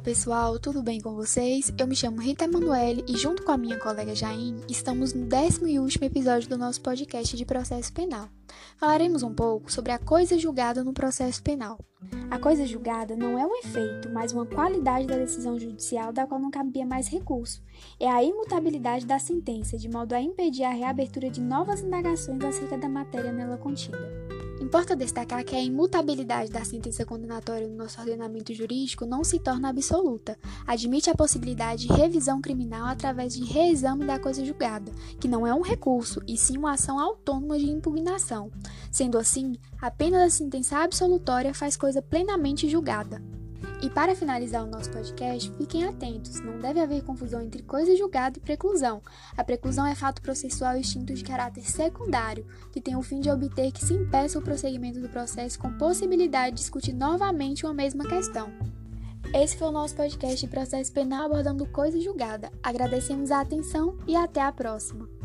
pessoal, tudo bem com vocês? Eu me chamo Rita Emanuele e, junto com a minha colega Jaine, estamos no décimo e último episódio do nosso podcast de processo penal. Falaremos um pouco sobre a coisa julgada no processo penal. A coisa julgada não é um efeito, mas uma qualidade da decisão judicial da qual não cabia mais recurso. É a imutabilidade da sentença, de modo a impedir a reabertura de novas indagações acerca da matéria nela contida. Importa destacar que a imutabilidade da sentença condenatória no nosso ordenamento jurídico não se torna absoluta. Admite a possibilidade de revisão criminal através de reexame da coisa julgada, que não é um recurso, e sim uma ação autônoma de impugnação. Sendo assim, apenas a sentença absolutória faz coisa plenamente julgada. E para finalizar o nosso podcast, fiquem atentos, não deve haver confusão entre coisa julgada e preclusão. A preclusão é fato processual extinto de caráter secundário, que tem o fim de obter que se impeça o prosseguimento do processo com possibilidade de discutir novamente uma mesma questão. Esse foi o nosso podcast de processo penal abordando coisa julgada. Agradecemos a atenção e até a próxima.